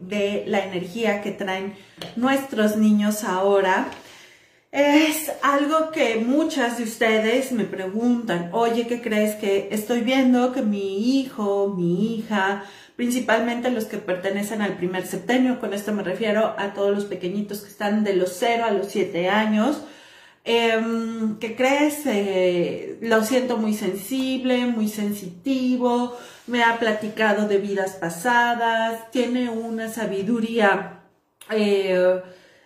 de la energía que traen nuestros niños ahora. Es algo que muchas de ustedes me preguntan, oye, ¿qué crees que estoy viendo que mi hijo, mi hija, principalmente los que pertenecen al primer septenio, con esto me refiero a todos los pequeñitos que están de los 0 a los 7 años, eh, ¿qué crees? Eh, lo siento muy sensible, muy sensitivo, me ha platicado de vidas pasadas, tiene una sabiduría eh,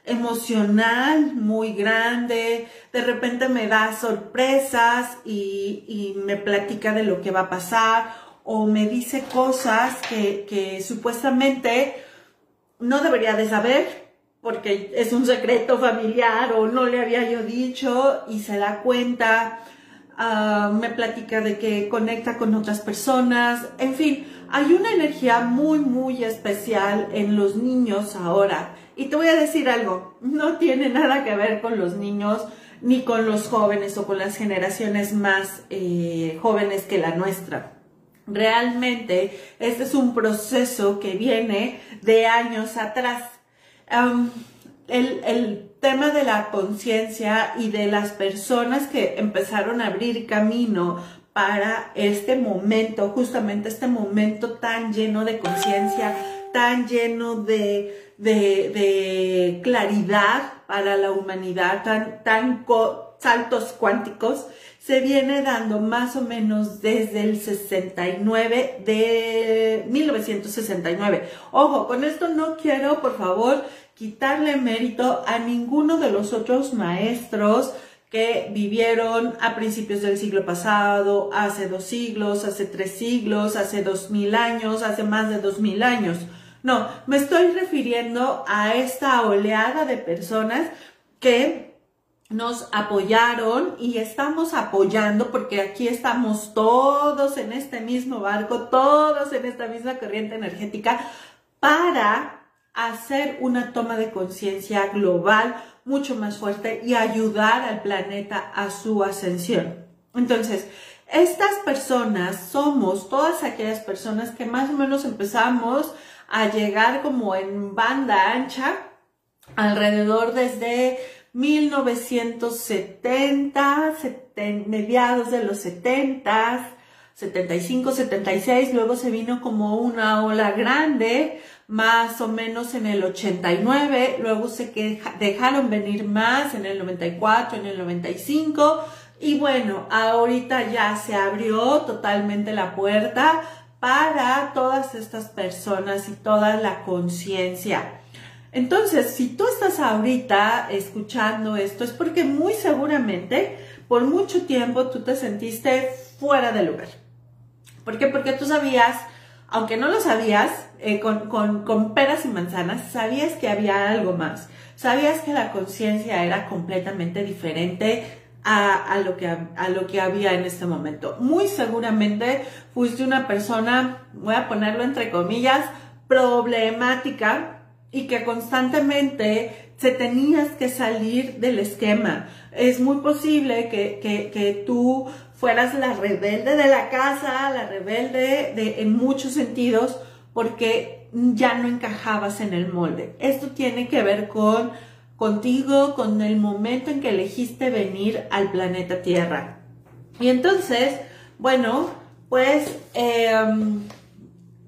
emocional muy grande, de repente me da sorpresas y, me platica de lo que va a pasar o me dice cosas que supuestamente no debería de saber porque es un secreto familiar o no le había yo dicho y se da cuenta, uh, me platica de que conecta con otras personas, en fin, hay una energía muy, muy especial en los niños ahora. Y te voy a decir algo, no tiene nada que ver con los niños ni con los jóvenes o con las generaciones más eh, jóvenes que la nuestra. Realmente este es un proceso que viene de años atrás. El, el, tema de la conciencia y de las personas que empezaron a abrir camino para este momento, justamente este momento tan lleno de conciencia, tan lleno de, de, de claridad para la humanidad, tan, tan saltos cuánticos, se viene dando más o menos desde el 69, de 1969. Ojo, con esto no quiero, por favor, quitarle mérito a ninguno de los otros maestros que vivieron a principios del siglo pasado, hace dos siglos, hace tres siglos, hace dos mil años, hace más de dos mil años. No, me estoy refiriendo a esta oleada de personas que nos apoyaron y estamos apoyando porque aquí estamos todos en este mismo barco, todos en esta misma corriente energética para hacer una toma de conciencia global mucho más fuerte y ayudar al planeta a su ascensión. Entonces, estas personas somos todas aquellas personas que más o menos empezamos a llegar como en banda ancha alrededor desde 1970, mediados de los 70, 75, 76, luego se vino como una ola grande más o menos en el 89, luego se dejaron venir más en el 94, en el 95 y bueno, ahorita ya se abrió totalmente la puerta para todas estas personas y toda la conciencia. Entonces, si tú estás ahorita escuchando esto, es porque muy seguramente por mucho tiempo tú te sentiste fuera de lugar. ¿Por qué? Porque tú sabías aunque no lo sabías, eh, con, con, peras y manzanas, sabías que había algo más. Sabías que la conciencia era completamente diferente a, a, lo que, a lo que había en este momento. Muy seguramente fuiste una persona, voy a ponerlo entre comillas, problemática y que constantemente se tenías que salir del esquema. Es muy posible que, que, tú fueras la rebelde de la casa, la rebelde de, en muchos sentidos, porque ya no encajabas en el molde. Esto tiene que ver con contigo, con el momento en que elegiste venir al planeta Tierra. Y entonces, bueno, pues em,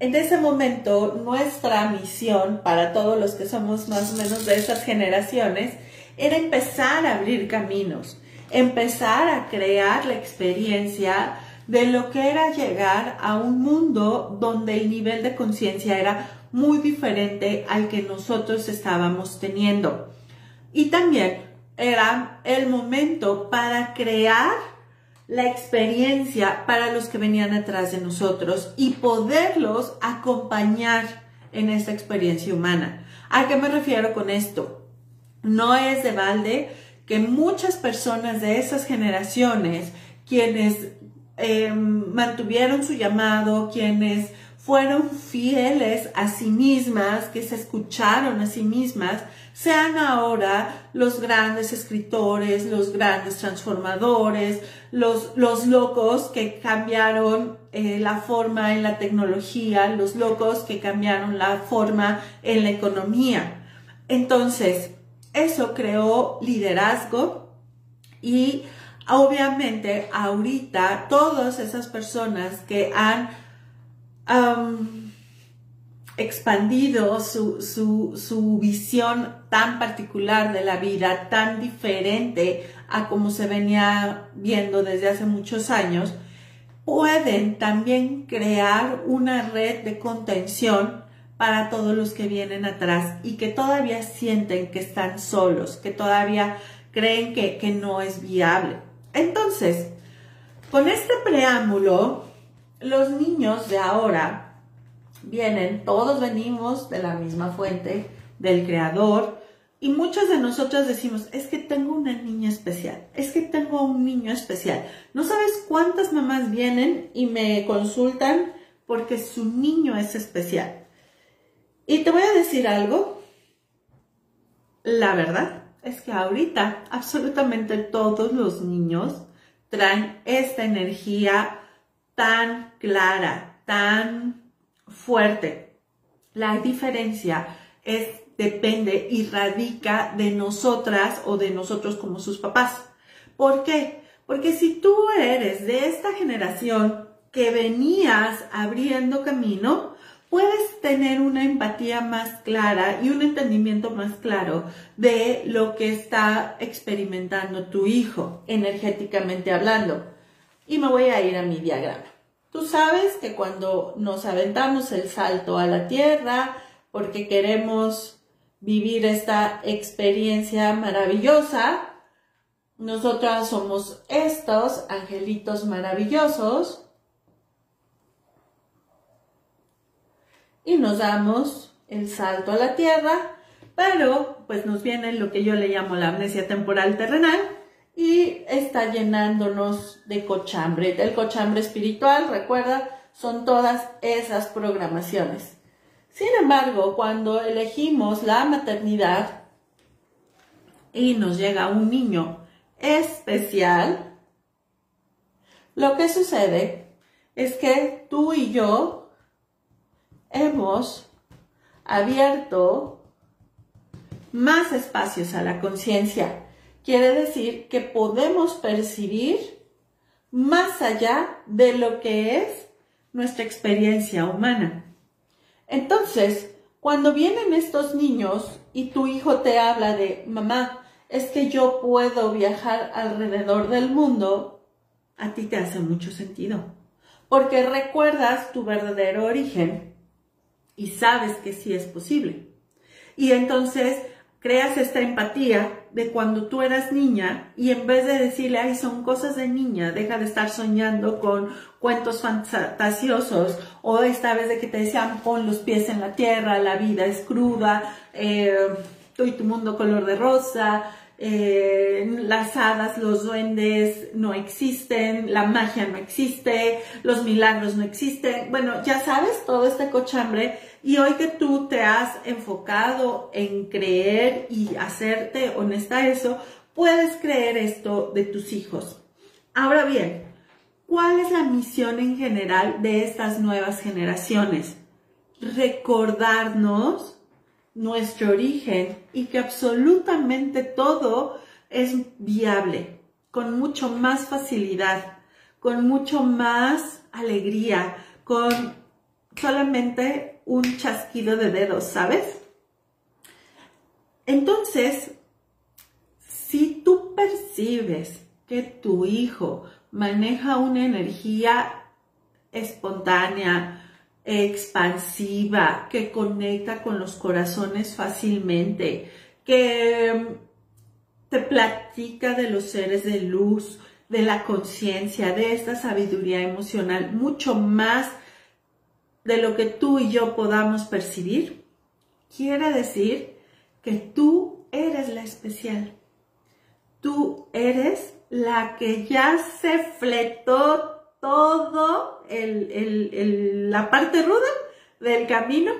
en ese momento nuestra misión para todos los que somos más o menos de esas generaciones era empezar a abrir caminos empezar a crear la experiencia de lo que era llegar a un mundo donde el nivel de conciencia era muy diferente al que nosotros estábamos teniendo. Y también era el momento para crear la experiencia para los que venían atrás de nosotros y poderlos acompañar en esta experiencia humana. ¿A qué me refiero con esto? No es de balde que muchas personas de esas generaciones, quienes em, mantuvieron su llamado, quienes fueron fieles a sí mismas, que se escucharon a sí mismas, sean ahora los grandes escritores, los grandes transformadores, los, los locos que cambiaron eh, la forma en la tecnología, los locos que cambiaron la forma en la economía. Entonces, eso creó liderazgo y obviamente ahorita todas esas personas que han expandido su, su, visión tan particular de la vida, tan diferente a como se venía viendo desde hace muchos años, pueden también crear una red de contención para todos los que vienen atrás y que todavía sienten que están solos, que todavía creen que, que no es viable. Entonces, con este preámbulo, los niños de ahora vienen, todos venimos de la misma fuente, del creador, y muchos de nosotros decimos, es que tengo una niña especial, es que tengo un niño especial. No sabes cuántas mamás vienen y me consultan porque su niño es especial. Y te voy a decir algo, la verdad es que ahorita absolutamente todos los niños traen esta energía tan clara, tan fuerte. La diferencia es, depende y radica de nosotras o de nosotros como sus papás. ¿Por qué? Porque si tú eres de esta generación que venías abriendo camino, puedes tener una empatía más clara y un entendimiento más claro de lo que está experimentando tu hijo, energéticamente hablando. Y me voy a ir a mi diagrama. Tú sabes que cuando nos aventamos el salto a la tierra porque queremos vivir esta experiencia maravillosa, nosotras somos estos angelitos maravillosos y nos damos el salto a la tierra, pero pues nos viene lo que yo le llamo la amnesia temporal terrenal y está llenándonos de cochambre. El cochambre espiritual, recuerda, son todas esas programaciones. Sin embargo, cuando elegimos la maternidad y nos llega un niño especial, lo que sucede es que tú y yo hemos abierto más espacios a la conciencia. Quiere decir que podemos percibir más allá de lo que es nuestra experiencia humana. Entonces, cuando vienen estos niños y tu hijo te habla de, mamá, es que yo puedo viajar alrededor del mundo, a ti te hace mucho sentido, porque recuerdas tu verdadero origen y sabes que sí es posible. Y entonces creas esta empatía de cuando tú eras niña y en vez de decirle, ay, son cosas de niña, deja de estar soñando con cuentos fantasiosos o esta vez de que te decían, pon los pies en la tierra, la vida es cruda, eh, tú y tu mundo color de rosa, eh, las hadas, los duendes no existen, la magia no existe, los milagros no existen. Bueno, ya sabes todo este cochambre y hoy que tú te has enfocado en creer y hacerte honesta eso, puedes creer esto de tus hijos. Ahora bien, ¿cuál es la misión en general de estas nuevas generaciones? Recordarnos nuestro origen y que absolutamente todo es viable, con mucho más facilidad, con mucho más alegría, con solamente un chasquido de dedos, ¿sabes? Entonces, si tú percibes que tu hijo maneja una energía espontánea, expansiva, que conecta con los corazones fácilmente, que te platica de los seres de luz, de la conciencia, de esta sabiduría emocional, mucho más de lo que tú y yo podamos percibir, quiere decir que tú eres la especial. Tú eres la que ya se fletó todo el, la parte ruda del camino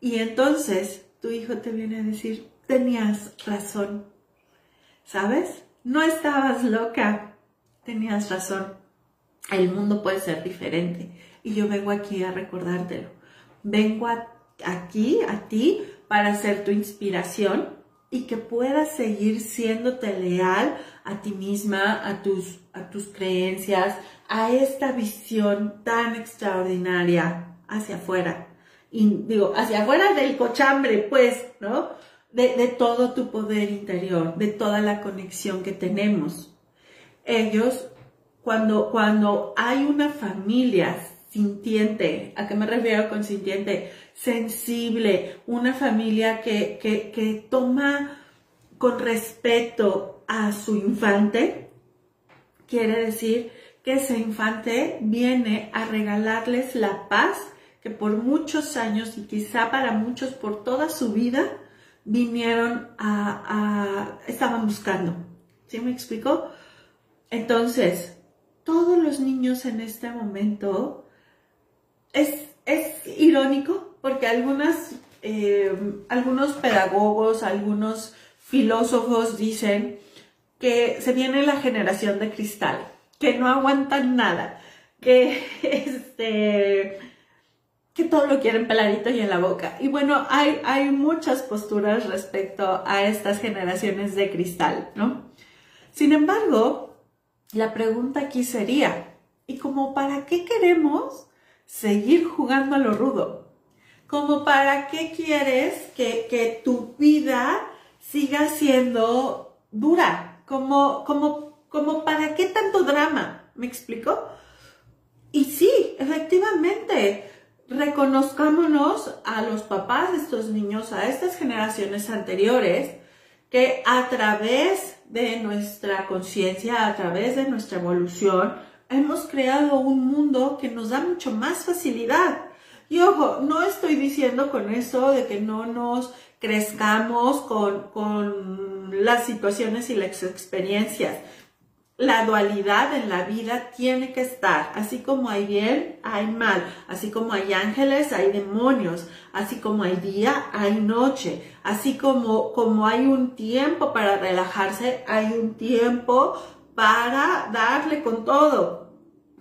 y entonces tu hijo te viene a decir, tenías razón, ¿sabes? No estabas loca, tenías razón. El mundo puede ser diferente y yo vengo aquí a recordártelo. Vengo aquí a ti para ser tu inspiración y que puedas seguir siéndote leal a ti misma, a tus, a tus creencias, a esta visión tan extraordinaria hacia afuera. Y digo, hacia afuera del cochambre, pues, ¿no? De, de todo tu poder interior, de toda la conexión que tenemos. Ellos, cuando, cuando hay una familia sintiente, ¿a qué me refiero con sintiente? Sensible, una familia que, que, que toma con respeto a su infante, quiere decir que ese infante viene a regalarles la paz que por muchos años y quizá para muchos por toda su vida vinieron a, estaban buscando. ¿Sí me explico? Entonces, todos los niños en este momento es, es irónico porque algunas, eh, algunos pedagogos, algunos filósofos dicen que se viene la generación de cristal, que no aguantan nada, que este que todo lo quieren peladito y en la boca. Y bueno, hay, hay muchas posturas respecto a estas generaciones de cristal, ¿no? Sin embargo, la pregunta aquí sería, ¿y como para qué queremos seguir jugando a lo rudo? ¿Como para qué quieres que, que tu vida siga siendo dura? ¿Como, como, como para qué tanto drama? ¿Me explico? Y sí, efectivamente, reconozcámonos a los papás de estos niños, a estas generaciones anteriores, que a través de nuestra conciencia, a través de nuestra evolución, hemos creado un mundo que nos da mucho más facilidad. Y ojo, no estoy diciendo con eso de que no nos crezcamos con, con las situaciones y las experiencias la dualidad en la vida tiene que estar, así como hay bien, hay mal, así como hay ángeles, hay demonios, así como hay día, hay noche, así como, como hay un tiempo para relajarse, hay un tiempo para darle con todo.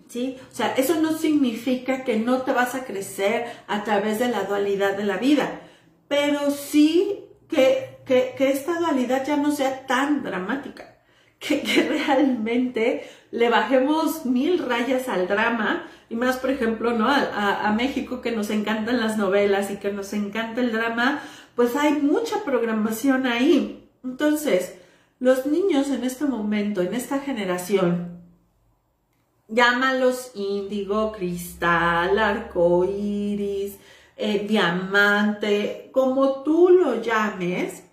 ¿Sí? O sea, eso no significa que no te vas a crecer a través de la dualidad de la vida, pero sí que, que, que esta dualidad ya no sea tan dramática que, realmente le bajemos mil rayas al drama y más, por ejemplo, ¿no? A, México que nos encantan las novelas y que nos encanta el drama, pues hay mucha programación ahí. Entonces, los niños en este momento, en esta generación, llámalos índigo, cristal, arco iris, eh, diamante, como tú lo llames,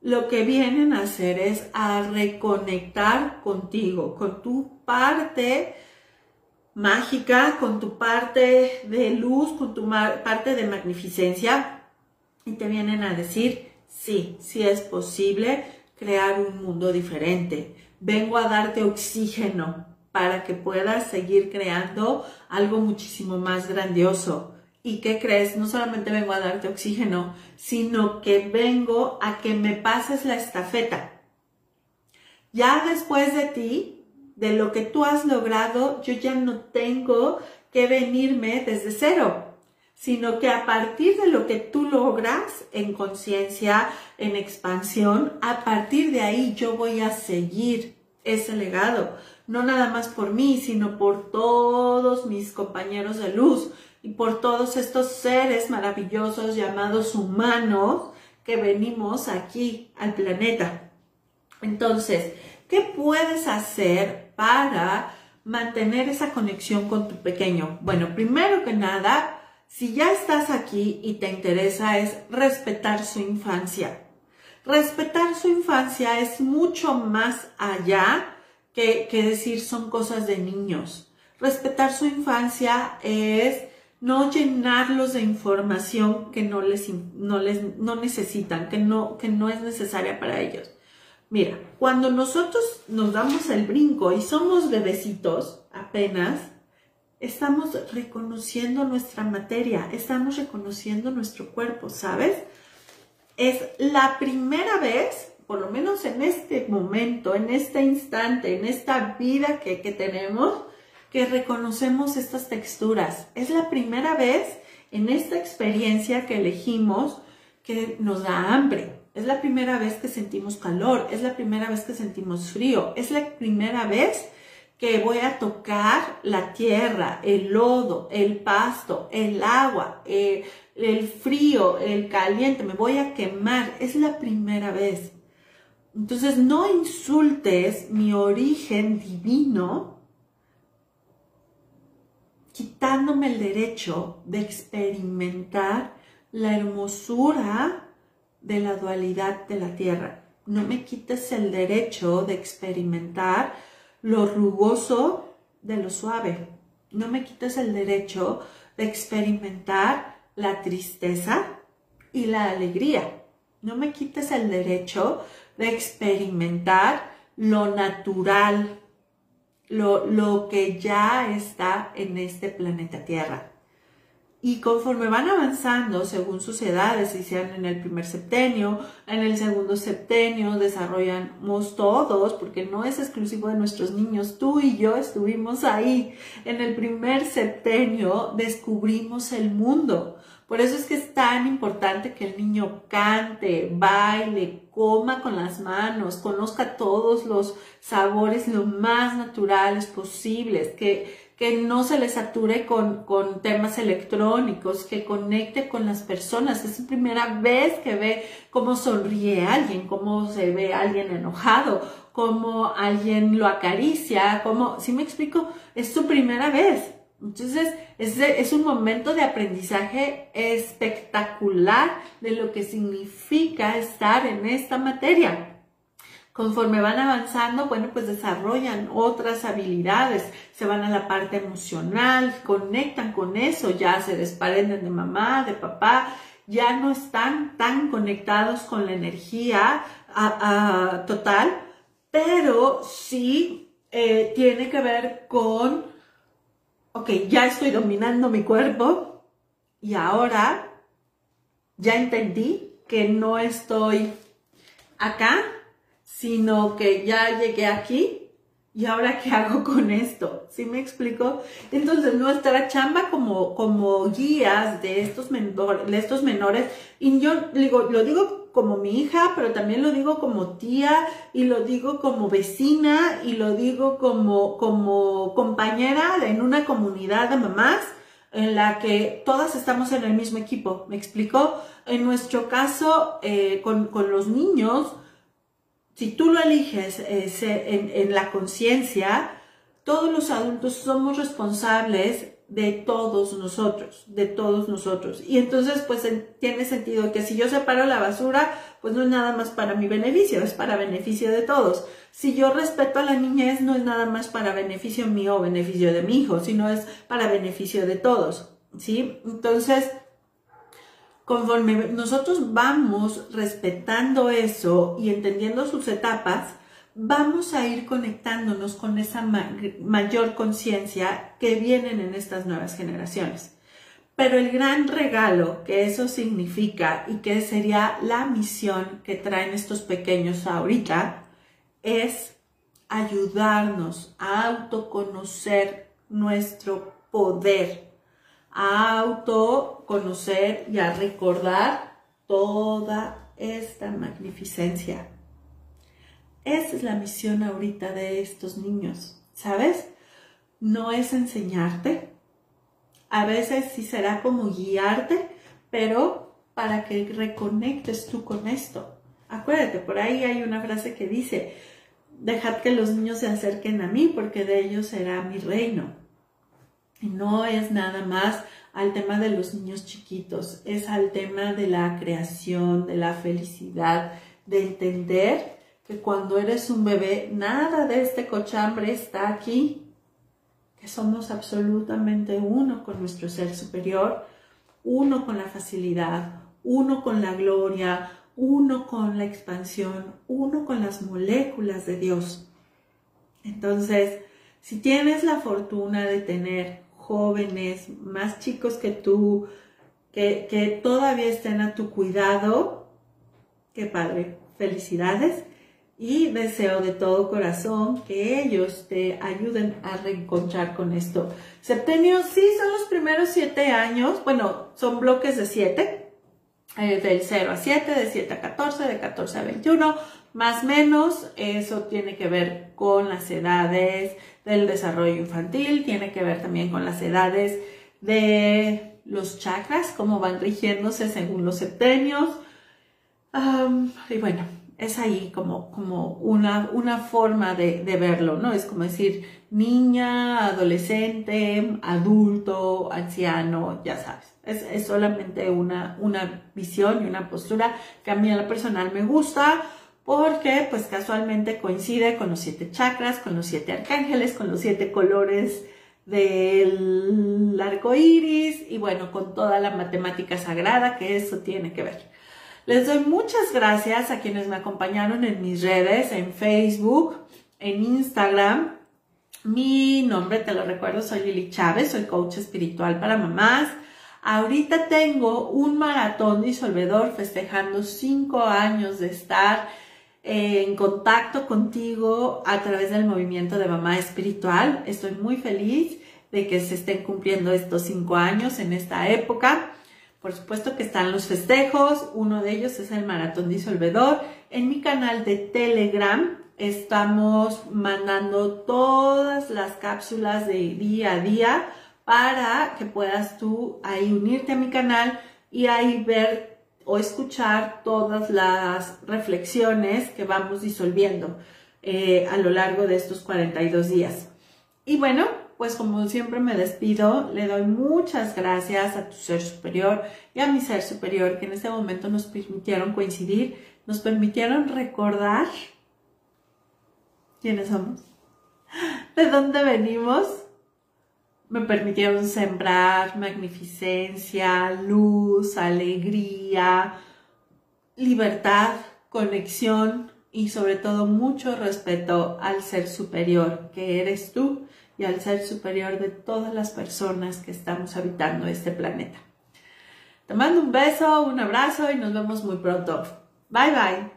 lo que vienen a hacer es a reconectar contigo, con tu parte mágica, con tu parte de luz, con tu parte de magnificencia y te vienen a decir, sí, sí es posible crear un mundo diferente. Vengo a darte oxígeno para que puedas seguir creando algo muchísimo más grandioso. ¿Y qué crees? No solamente vengo a darte oxígeno, sino que vengo a que me pases la estafeta. Ya después de ti, de lo que tú has logrado, yo ya no tengo que venirme desde cero, sino que a partir de lo que tú logras en conciencia, en expansión, a partir de ahí yo voy a seguir ese legado, no nada más por mí, sino por todos mis compañeros de luz, y por todos estos seres maravillosos llamados humanos que venimos aquí al planeta. Entonces, ¿qué puedes hacer para mantener esa conexión con tu pequeño? Bueno, primero que nada, si ya estás aquí y te interesa es respetar su infancia. Respetar su infancia es mucho más allá que, que decir son cosas de niños. Respetar su infancia es no llenarlos de información que no les, no les no necesitan, que no, que no es necesaria para ellos. Mira, cuando nosotros nos damos el brinco y somos bebecitos apenas, estamos reconociendo nuestra materia, estamos reconociendo nuestro cuerpo, ¿sabes? Es la primera vez, por lo menos en este momento, en este instante, en esta vida que, que tenemos, que reconocemos estas texturas. Es la primera vez en esta experiencia que elegimos que nos da hambre. Es la primera vez que sentimos calor, es la primera vez que sentimos frío, es la primera vez que voy a tocar la tierra, el lodo, el pasto, el agua, el frío, el caliente, me voy a quemar. Es la primera vez. Entonces no insultes mi origen divino quitándome el derecho de experimentar la hermosura de la dualidad de la tierra. No me quites el derecho de experimentar lo rugoso de lo suave. No me quites el derecho de experimentar la tristeza y la alegría. No me quites el derecho de experimentar lo natural lo, que ya está en este planeta Tierra. Y conforme van avanzando según sus edades, sean en el primer septenio, en el segundo septenio, desarrollamos todos, porque no es exclusivo de nuestros niños, tú y yo estuvimos ahí. En el primer septenio descubrimos el mundo. Por eso es que es tan importante que el niño cante, baile, coma con las manos, conozca todos los sabores lo más naturales posibles, que, que no se le sature con, con temas electrónicos, que conecte con las personas. Es la primera vez que ve cómo sonríe alguien, cómo se ve alguien enojado, cómo alguien lo acaricia, cómo, si me explico, es su primera vez. Entonces, es, un momento de aprendizaje espectacular de lo que significa estar en esta materia. Conforme van avanzando, bueno, pues desarrollan otras habilidades, se van a la parte emocional, conectan con eso, ya se desprenden de mamá, de papá, ya no están tan conectados con la energía total, pero sí eh, tiene que ver con ok, ya estoy dominando mi cuerpo y ahora ya entendí que no estoy acá, sino que ya llegué aquí y ahora qué hago con esto, ¿sí me explico? Entonces nuestra chamba como, como guías de estos, de estos menores, y yo digo, lo digo como mi hija, pero también lo digo como tía y lo digo como vecina y lo digo como, como compañera en una comunidad de mamás en la que todas estamos en el mismo equipo. ¿Me explico? En nuestro caso, eh, con, los niños, si tú lo eliges eh, en la conciencia, todos los adultos somos responsables de todos nosotros, de todos nosotros. Y entonces, pues tiene sentido que si yo separo la basura, pues no es nada más para mi beneficio, es para beneficio de todos. Si yo respeto a la niñez, no es nada más para beneficio mío o beneficio de mi hijo, sino es para beneficio de todos. ¿Sí? Entonces, conforme nosotros vamos respetando eso y entendiendo sus etapas, vamos a ir conectándonos con esa mayor conciencia que vienen en estas nuevas generaciones. Pero el gran regalo que eso significa y que sería la misión que traen estos pequeños ahorita es ayudarnos a autoconocer nuestro poder, a autoconocer y a recordar toda esta magnificencia esa es la misión ahorita de estos niños, ¿sabes? No es enseñarte, a veces sí será como guiarte, pero para que reconectes tú con esto. Acuérdate, por ahí hay una frase que dice, dejad que los niños se acerquen a mí porque de ellos será mi reino. No es nada más al tema de los niños chiquitos, es al tema de la creación, de la felicidad, de entender que cuando eres un bebé, nada de este cochambre está aquí, que somos absolutamente uno con nuestro ser superior, uno con la facilidad, uno con la gloria, uno con la expansión, uno con las moléculas de Dios. Entonces, si tienes la fortuna de tener jóvenes, más chicos que tú, que, todavía estén a tu cuidado, qué padre, felicidades y deseo de todo corazón que ellos te ayuden a reencontrar con esto. Septenio, sí, son los primeros siete años, bueno, son bloques de siete, eh, del 0 a 7, de 7 a 14, de 14 a 21, más menos, eso tiene que ver con las edades del desarrollo infantil, tiene que ver también con las edades de los chakras, cómo van rigiéndose según los septenios. y bueno, es ahí como, como una, una forma de, de, verlo, ¿no? Es como decir niña, adolescente, adulto, anciano, ya sabes. Es, es solamente una, una visión y una postura que a mí a la personal me gusta porque pues casualmente coincide con los siete chakras, con los siete arcángeles, con los siete colores del arco iris y bueno, con toda la matemática sagrada que eso tiene que ver. Les doy muchas gracias a quienes me acompañaron en mis redes, en Facebook, en Instagram. Mi nombre, te lo recuerdo, soy Lili Chávez, soy coach espiritual para mamás. Ahorita tengo un maratón disolvedor festejando cinco años de estar en contacto contigo a través del movimiento de mamá espiritual. Estoy muy feliz de que se estén cumpliendo estos cinco años en esta época. Por supuesto que están los festejos, uno de ellos es el maratón disolvedor. En mi canal de Telegram estamos mandando todas las cápsulas de día a día para que puedas tú ahí unirte a mi canal y ahí ver o escuchar todas las reflexiones que vamos disolviendo eh, a lo largo de estos 42 días. Y bueno, pues como siempre me despido, le doy muchas gracias a tu ser superior y a mi ser superior que en este momento nos permitieron coincidir, nos permitieron recordar. Quiénes somos, de dónde venimos, me permitieron sembrar magnificencia, luz, alegría, libertad, conexión y sobre todo mucho respeto al ser superior que eres tú y al ser superior de todas las personas que estamos habitando este planeta. Te mando un beso, un abrazo y nos vemos muy pronto. Bye bye.